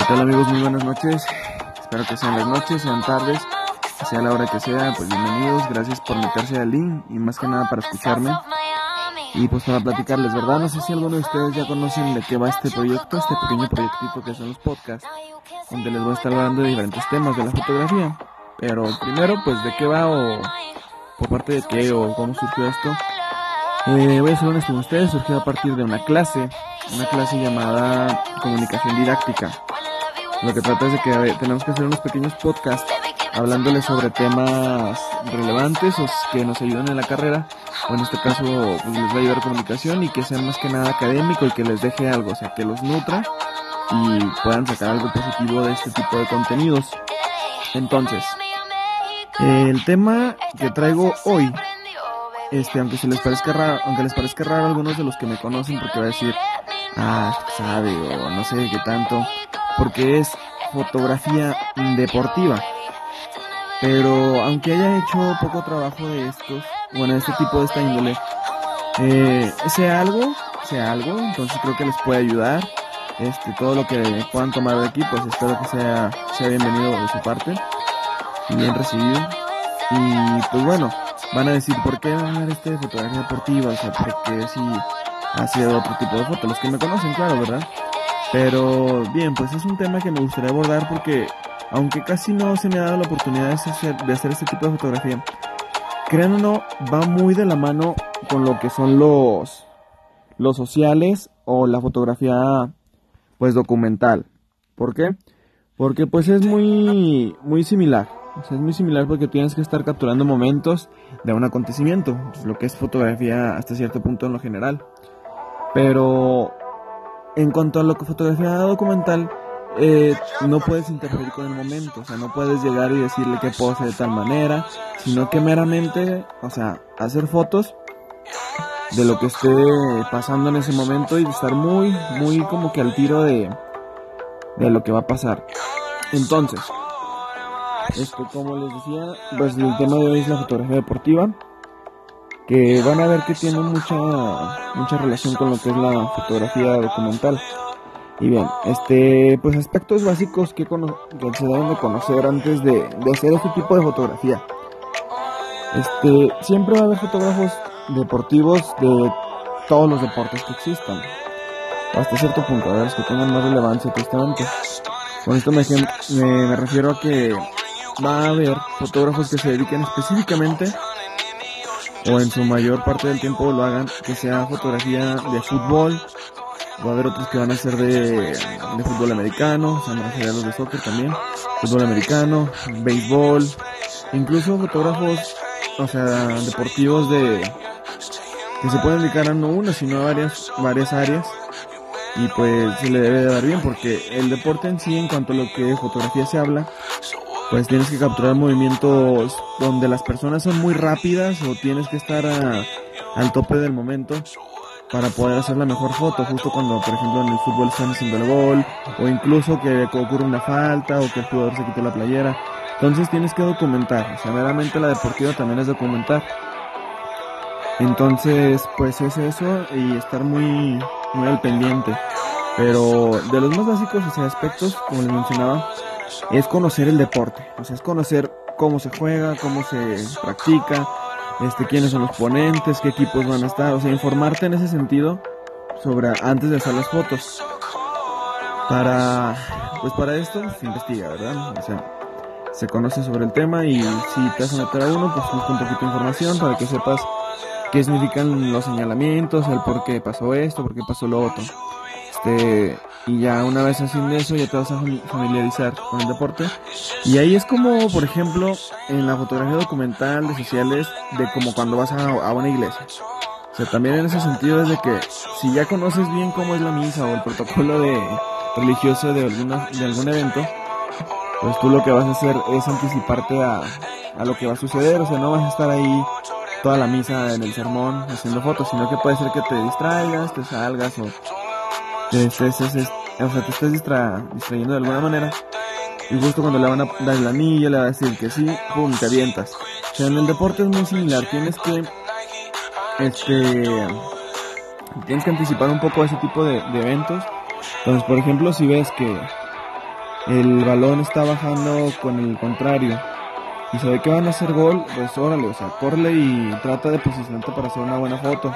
¿Qué tal amigos? Muy buenas noches. Espero que sean las noches, sean tardes, sea la hora que sea. Pues bienvenidos, gracias por meterse al link y más que nada para escucharme. Y pues para platicarles, ¿verdad? No sé si alguno de ustedes ya conocen de qué va este proyecto, este pequeño proyectito que son los podcasts, donde les voy a estar hablando de diferentes temas de la fotografía. Pero primero, pues de qué va o por parte de qué o cómo surgió esto. Eh, voy a ser honesto con ustedes, surgió a partir de una clase, una clase llamada comunicación didáctica. Lo que trata es de que tenemos que hacer unos pequeños podcasts hablándoles sobre temas relevantes o que nos ayuden en la carrera, o en este caso pues, les va a ayudar comunicación y que sea más que nada académico y que les deje algo, o sea, que los nutra y puedan sacar algo positivo de este tipo de contenidos. Entonces, el tema que traigo hoy, este, aunque se les parezca raro, aunque les parezca raro a algunos de los que me conocen, porque va a decir, ah, sabe, o no sé qué tanto, porque es fotografía deportiva. Pero aunque haya hecho poco trabajo de estos, bueno, de este tipo de esta índole, eh, sea algo, sea algo, entonces creo que les puede ayudar. Este, todo lo que puedan tomar de aquí, pues espero que sea, sea bienvenido de su parte y bien recibido. Y pues bueno, van a decir, ¿por qué van a ver este de fotografía deportiva? O sea, porque si hace otro tipo de fotos, los que me conocen, claro, ¿verdad? Pero bien, pues es un tema que me gustaría abordar porque aunque casi no se me ha dado la oportunidad de hacer, de hacer este tipo de fotografía, crean o no, va muy de la mano con lo que son los, los sociales o la fotografía pues documental. ¿Por qué? Porque pues es muy, muy similar. es muy similar porque tienes que estar capturando momentos de un acontecimiento, lo que es fotografía hasta cierto punto en lo general. Pero en cuanto a lo que fotografía documental, eh, no puedes interferir con el momento, o sea, no puedes llegar y decirle que pose de tal manera, sino que meramente, o sea, hacer fotos de lo que esté pasando en ese momento y estar muy, muy como que al tiro de, de lo que va a pasar. Entonces, esto como les decía, pues el tema de hoy es la fotografía deportiva, que van a ver que tiene mucha, mucha relación con lo que es la fotografía documental. Y bien, este, pues aspectos básicos que, que se deben de conocer antes de, de, hacer este tipo de fotografía. Este, siempre va a haber fotógrafos deportivos de todos los deportes que existan. Hasta cierto punto, a ver, los que tengan más relevancia tristemente. Con esto me, me, me refiero a que va a haber fotógrafos que se dediquen específicamente o en su mayor parte del tiempo lo hagan que sea fotografía de fútbol, Va a haber otros que van a ser de, fútbol americano, o los de soccer también, fútbol americano, béisbol, incluso fotógrafos, o sea, deportivos de que se pueden dedicar a no una, sino a varias, varias áreas. Y pues se le debe de dar bien porque el deporte en sí, en cuanto a lo que de fotografía se habla, pues tienes que capturar movimientos donde las personas son muy rápidas o tienes que estar al tope del momento para poder hacer la mejor foto, justo cuando, por ejemplo, en el fútbol están haciendo el gol, o incluso que ocurre una falta, o que el jugador se quite la playera. Entonces tienes que documentar, o sea, meramente la deportiva también es documentar. Entonces, pues es eso y estar muy, muy al pendiente. Pero de los más básicos, o sea, aspectos, como les mencionaba, es conocer el deporte, o sea, es conocer cómo se juega, cómo se practica, este, quiénes son los ponentes, qué equipos van a estar, o sea, informarte en ese sentido sobre antes de hacer las fotos. Para, pues para esto se investiga, ¿verdad? O sea, se conoce sobre el tema y si te vas a meter a uno, pues busca un poquito de información para que sepas qué significan los señalamientos, el por qué pasó esto, por qué pasó lo otro. Este, y ya una vez haciendo eso ya te vas a familiarizar con el deporte. Y ahí es como, por ejemplo, en la fotografía documental de sociales, de como cuando vas a, una iglesia. O sea, también en ese sentido es de que si ya conoces bien cómo es la misa o el protocolo de religioso de, alguna, de algún evento, pues tú lo que vas a hacer es anticiparte a, a lo que va a suceder. O sea, no vas a estar ahí toda la misa en el sermón haciendo fotos, sino que puede ser que te distraigas, te salgas o te estés, o sea, te estés distrayendo de alguna manera. Y justo cuando le van a dar el anillo, le va a decir que sí, pum, te avientas. O sea, en el deporte es muy similar. Tienes que, este, tienes que anticipar un poco ese tipo de, eventos. Entonces, por ejemplo, si ves que, el balón está bajando con el contrario y se ve que van a hacer gol, pues órale, o sea, corre y trata de posicionarte para hacer una buena foto.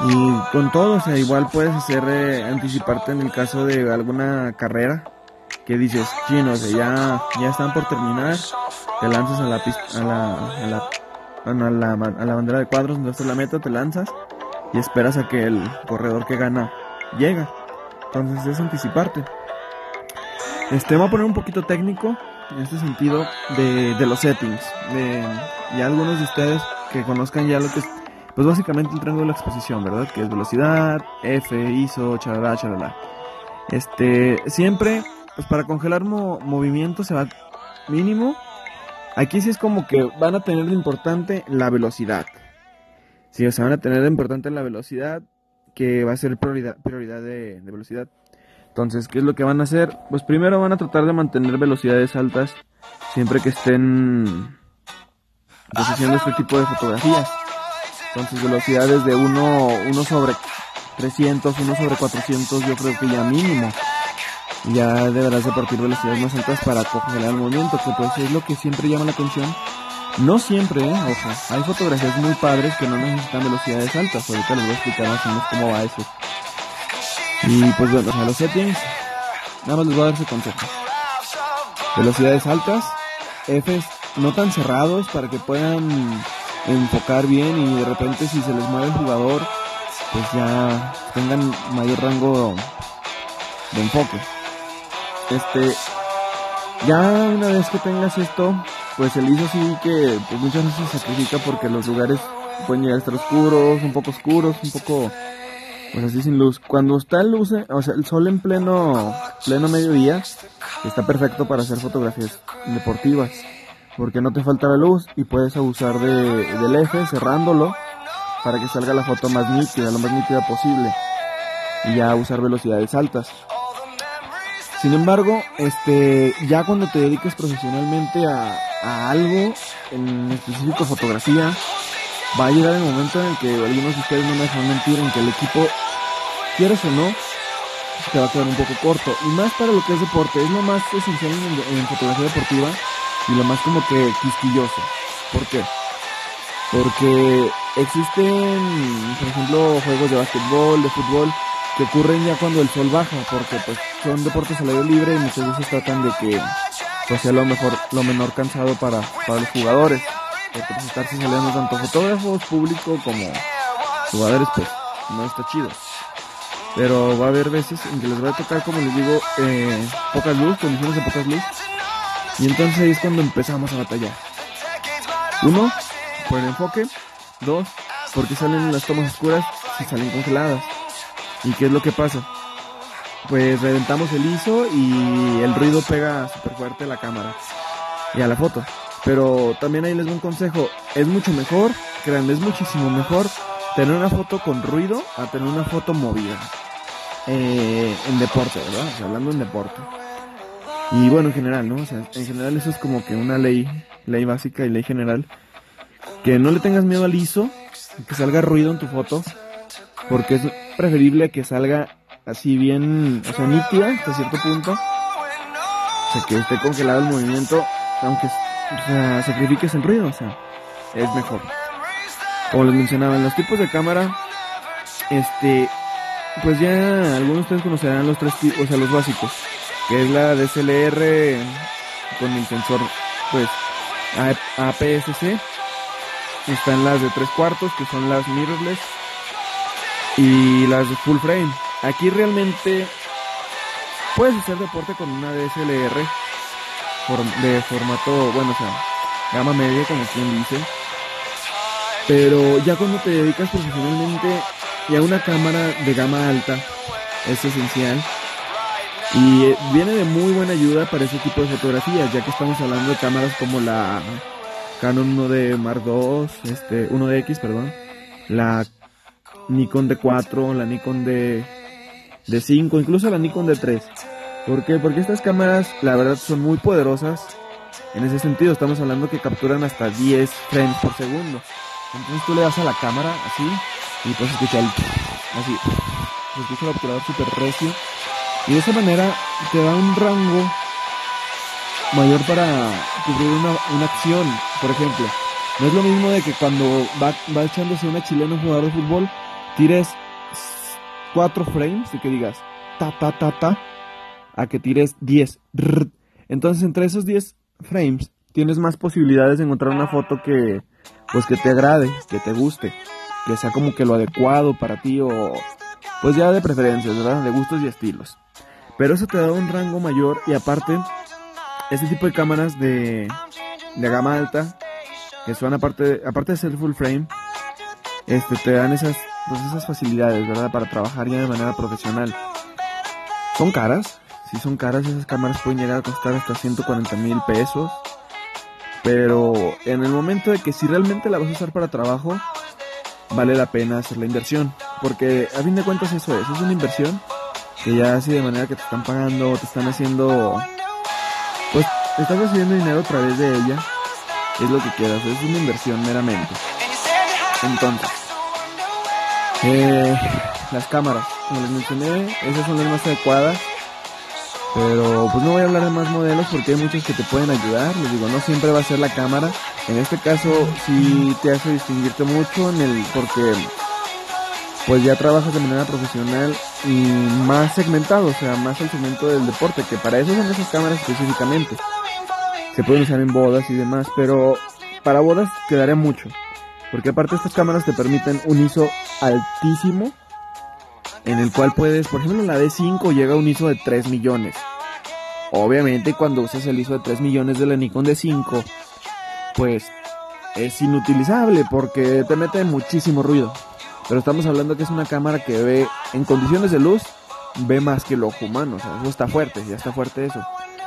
Y con todo, o sea, igual puedes hacer, eh, anticiparte en el caso de alguna carrera que dices, chino, o sea, ya, ya están por terminar, te lanzas a la pista, a la, a la, a la, a la bandera de cuadros donde está la meta, te lanzas y esperas a que el corredor que gana llega. Entonces es anticiparte. Este, voy a poner un poquito técnico en este sentido de, de los settings. De, y algunos de ustedes que conozcan ya lo que es pues básicamente el triángulo de la exposición, ¿verdad? Que es velocidad, F, ISO, chalala, chalala. Este, siempre, pues para congelar movimiento se va mínimo. Aquí sí es como que van a tener de importante la velocidad. Sí, o sea, van a tener de importante la velocidad, que va a ser prioridad, prioridad de, velocidad. Entonces, ¿qué es lo que van a hacer? Pues primero van a tratar de mantener velocidades altas siempre que estén pues, haciendo este tipo de fotografías. Entonces velocidades de 1 uno, sobre 300, 1 sobre 400 yo creo que ya mínimo. Ya deberás de partir velocidades más altas para congelar el movimiento, que pues es lo que siempre llama la atención. No siempre, ¿eh? ojo, hay fotografías muy padres que no necesitan velocidades altas, ahorita les voy a explicar más o menos cómo va eso. Y pues bueno, a los settings, nada más les voy a dar ese consejo. Velocidades altas, Fs no tan cerrados para que puedan enfocar bien y de repente si se les mueve el jugador, pues ya tengan mayor rango de enfoque. Este, ya una vez que tengas esto, pues el ISO sí que pues muchas veces se sacrifica porque los lugares pueden llegar a estar oscuros, un poco oscuros, un poco pues así sin luz. Cuando está el luz, o sea, el sol en pleno pleno mediodía, está perfecto para hacer fotografías deportivas porque no te falta la luz y puedes abusar de, del eje cerrándolo para que salga la foto más nítida, lo más nítida posible y ya usar velocidades altas. Sin embargo, este, ya cuando te dediques profesionalmente a, a algo, en específico fotografía, va a llegar el momento en el que algunos de ustedes no me dejan mentir, en que el equipo, quieres o no, te va a quedar un poco corto. Y más para lo que es deporte, es lo más esencial en fotografía deportiva y lo más como que quisquilloso. ¿Por qué? Porque existen, por ejemplo, juegos de básquetbol, de fútbol, que ocurren ya cuando el sol baja, porque pues son deportes al aire libre y muchas veces tratan de que pues sea lo mejor, lo menor cansado para, para los jugadores. Porque pues estarse saliendo tanto fotógrafos, público como jugadores, pues no está chido. Pero va a haber veces en que les va a tocar, como les digo, eh, poca luz, condiciones de poca luz, y entonces ahí es cuando empezamos a batallar. Uno, por el enfoque. Dos, porque salen las tomas oscuras y salen congeladas. ¿Y qué es lo que pasa? Pues reventamos el ISO y el ruido pega súper fuerte a la cámara y a la foto. Pero también ahí les doy un consejo. Es mucho mejor, créanme, es muchísimo mejor tener una foto con ruido a tener una foto movida. Eh, en deporte, ¿verdad? hablando en deporte. Y bueno, en general, ¿no? O sea, en general eso es como que una ley, ley básica y ley general. Que no le tengas miedo al ISO, que salga ruido en tu foto, porque es preferible que salga así bien, o sea, nítida hasta cierto punto. O sea, que esté congelado el movimiento, aunque sea, sacrifiques el ruido, o sea, es mejor. Como les mencionaba, en los tipos de cámara, este, pues ya algunos de ustedes conocerán los tres tipos, o sea, los básicos que es la DSLR con el sensor pues APS-C. Están las de tres cuartos, que son las mirrorless, y las de full frame. Aquí realmente puedes hacer deporte con una DSLR de formato, bueno, o sea, gama media, como quien dice. Pero ya cuando te dedicas profesionalmente y a una cámara de gama alta, es esencial y eh, viene de muy buena ayuda para ese tipo de fotografías, ya que estamos hablando de cámaras como la Canon 1D Mark II, este, 1DX, perdón, la Nikon D4, la Nikon D, D5, incluso la Nikon D3. ¿Por qué? Porque estas cámaras, la verdad, son muy poderosas. En ese sentido, estamos hablando que capturan hasta 10 frames por segundo. Entonces tú le das a la cámara así y puedes escuchar el... así. Se escucha el obturador súper recio Y de esa manera te da un rango mayor para cubrir una, una acción, por ejemplo. No es lo mismo de que cuando va, va echándose una chilena un jugador de fútbol, tires cuatro frames y que digas ta ta ta ta, a que tires 10. Entonces entre esos 10 frames tienes más posibilidades de encontrar una foto que pues que te agrade, que te guste, que sea como que lo adecuado para ti o pues ya de preferencias, ¿verdad? De gustos y estilos. Pero eso te da un rango mayor y aparte este tipo de cámaras de, de gama alta que son aparte aparte de ser full frame este te dan esas pues esas facilidades, ¿verdad? Para trabajar ya de manera profesional. Son caras, si son caras, esas cámaras pueden llegar a costar hasta 140 mil pesos. Pero en el momento de que si realmente la vas a usar para trabajo, vale la pena hacer la inversión. Porque a fin de cuentas eso es, es una inversión que ya así de manera que te están pagando, te están haciendo, pues estás recibiendo dinero a través de ella. Es lo que quieras, es una inversión meramente. Entonces, eh, las cámaras, como les mencioné, esas son las más adecuadas. Pero pues no voy a hablar de más modelos porque hay muchos que te pueden ayudar. Les digo, no siempre va a ser la cámara. En este caso sí te hace distinguirte mucho en el porque pues ya trabajas de manera profesional y más segmentado, o sea, más el segmento del deporte, que para eso son esas cámaras específicamente. Se pueden usar en bodas y demás, pero para bodas quedaría mucho. Porque aparte estas cámaras te permiten un ISO altísimo en el cual puedes, por ejemplo, la D5 llega a un ISO de 3 millones. Obviamente cuando usas el ISO de 3 millones de la Nikon D5, pues es inutilizable porque te mete muchísimo ruido. Pero estamos hablando que es una cámara que ve en condiciones de luz, ve más que el ojo humano. O sea, eso está fuerte, ya está fuerte eso.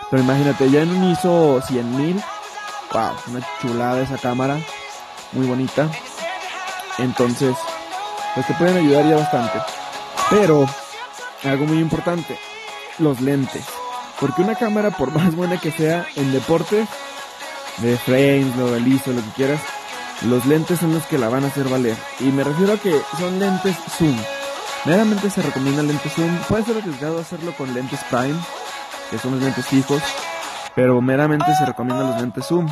Pero imagínate, ya en un ISO 100.000, wow, una chulada esa cámara, muy bonita. Entonces, pues te pueden ayudar ya bastante. Pero, algo muy importante, los lentes. Porque una cámara, por más buena que sea en deporte, de frames, lo liso, lo que quieras, los lentes son los que la van a hacer valer. Y me refiero a que son lentes zoom. Meramente se recomienda lentes zoom. Puede ser arriesgado hacerlo con lentes prime, que son los lentes fijos, pero meramente se recomienda los lentes zoom.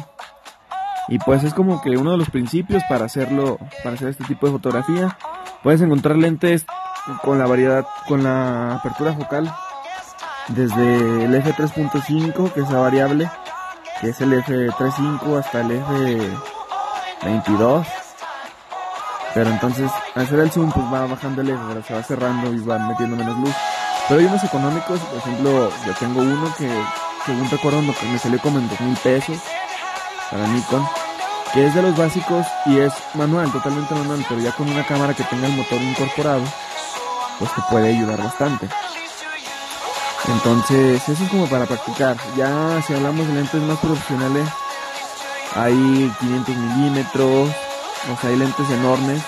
Y pues es como que uno de los principios para hacerlo, para hacer este tipo de fotografía. Puedes encontrar lentes con la variedad, con la apertura focal desde el F3.5, que es la variable, que es el F3.5 hasta el F22. Pero entonces, al hacer el zoom, pues va eje, se va cerrando y va metiendo menos luz. Pero hay unos económicos, por ejemplo, yo tengo uno que, según recuerdo, me salió como en 2000 pesos para Nikon, que es de los básicos y es manual, totalmente manual, pero ya con una cámara que tenga el motor incorporado, pues te puede ayudar bastante. Entonces, eso es como para practicar. Ya si hablamos de lentes más profesionales, hay 500 milímetros, o sea, hay lentes enormes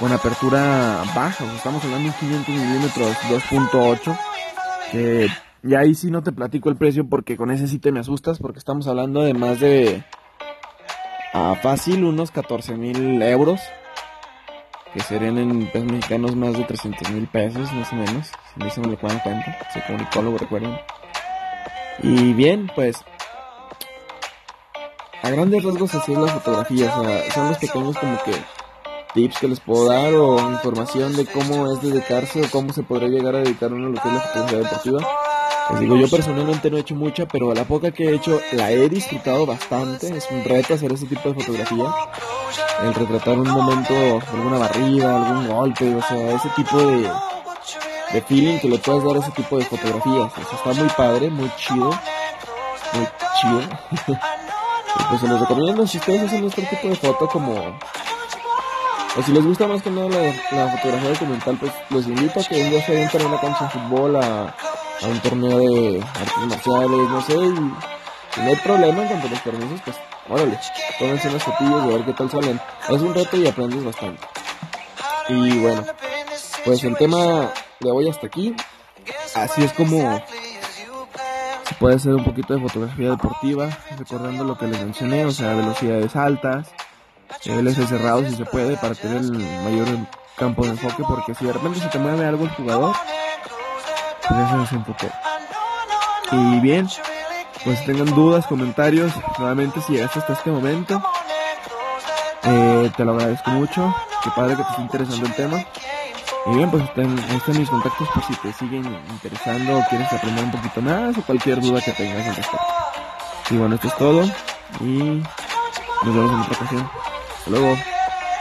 con apertura baja, estamos hablando de 500 milímetros 2.8, que ya ahí sí no te platico el precio porque con ese sí te me asustas, porque estamos hablando de más de, a fácil, unos 14 mil euros que serían en pesos mexicanos más de 300 mil pesos, más o menos, si me, se me lo pueden cuenta, soy comunicólogo, recuerden. Y bien, pues, a grandes rasgos así es la fotografía, o sea, son los pequeños como que tips que les puedo dar o información de cómo es dedicarse o cómo se podría llegar a dedicar uno a lo que es la fotografía deportiva. Les digo, yo personalmente no he hecho mucha, pero la poca que he hecho la he disfrutado bastante. Es un reto hacer ese tipo de fotografía. El retratar un momento, alguna barrida, algún golpe, o sea, ese tipo de, de feeling que le puedes dar a ese tipo de fotografías. O sea, está muy padre, muy chido. Muy chido. y pues se los recomiendo si ustedes hacen este tipo de foto como... O si les gusta más que nada la, fotografía documental, pues los invito a que un día se entren a una cancha de fútbol a a un torneo de artes marciales, no sé, y, no hay problema en cuanto los permisos, pues órale, tómense unas fotillos y a ver qué tal salen. Es un reto y aprendes bastante. Y bueno, pues el tema de hoy hasta aquí. Así es como se puede hacer un poquito de fotografía deportiva, recordando lo que les mencioné, o sea, velocidades altas, niveles cerrados si se puede, para tener el mayor campo de enfoque, porque si de repente se te mueve algo el jugador, pues ya se desenfocó. Y bien, pues tengan dudas, comentarios, nuevamente si llegaste hasta este momento, eh, te lo agradezco mucho, qué padre que te esté interesando el tema. Y bien, pues están, ahí mis contactos por si te siguen interesando o quieres aprender un poquito más o cualquier duda que tengas al respecto. Y bueno, esto es todo y nos vemos en otra ocasión. Hasta luego.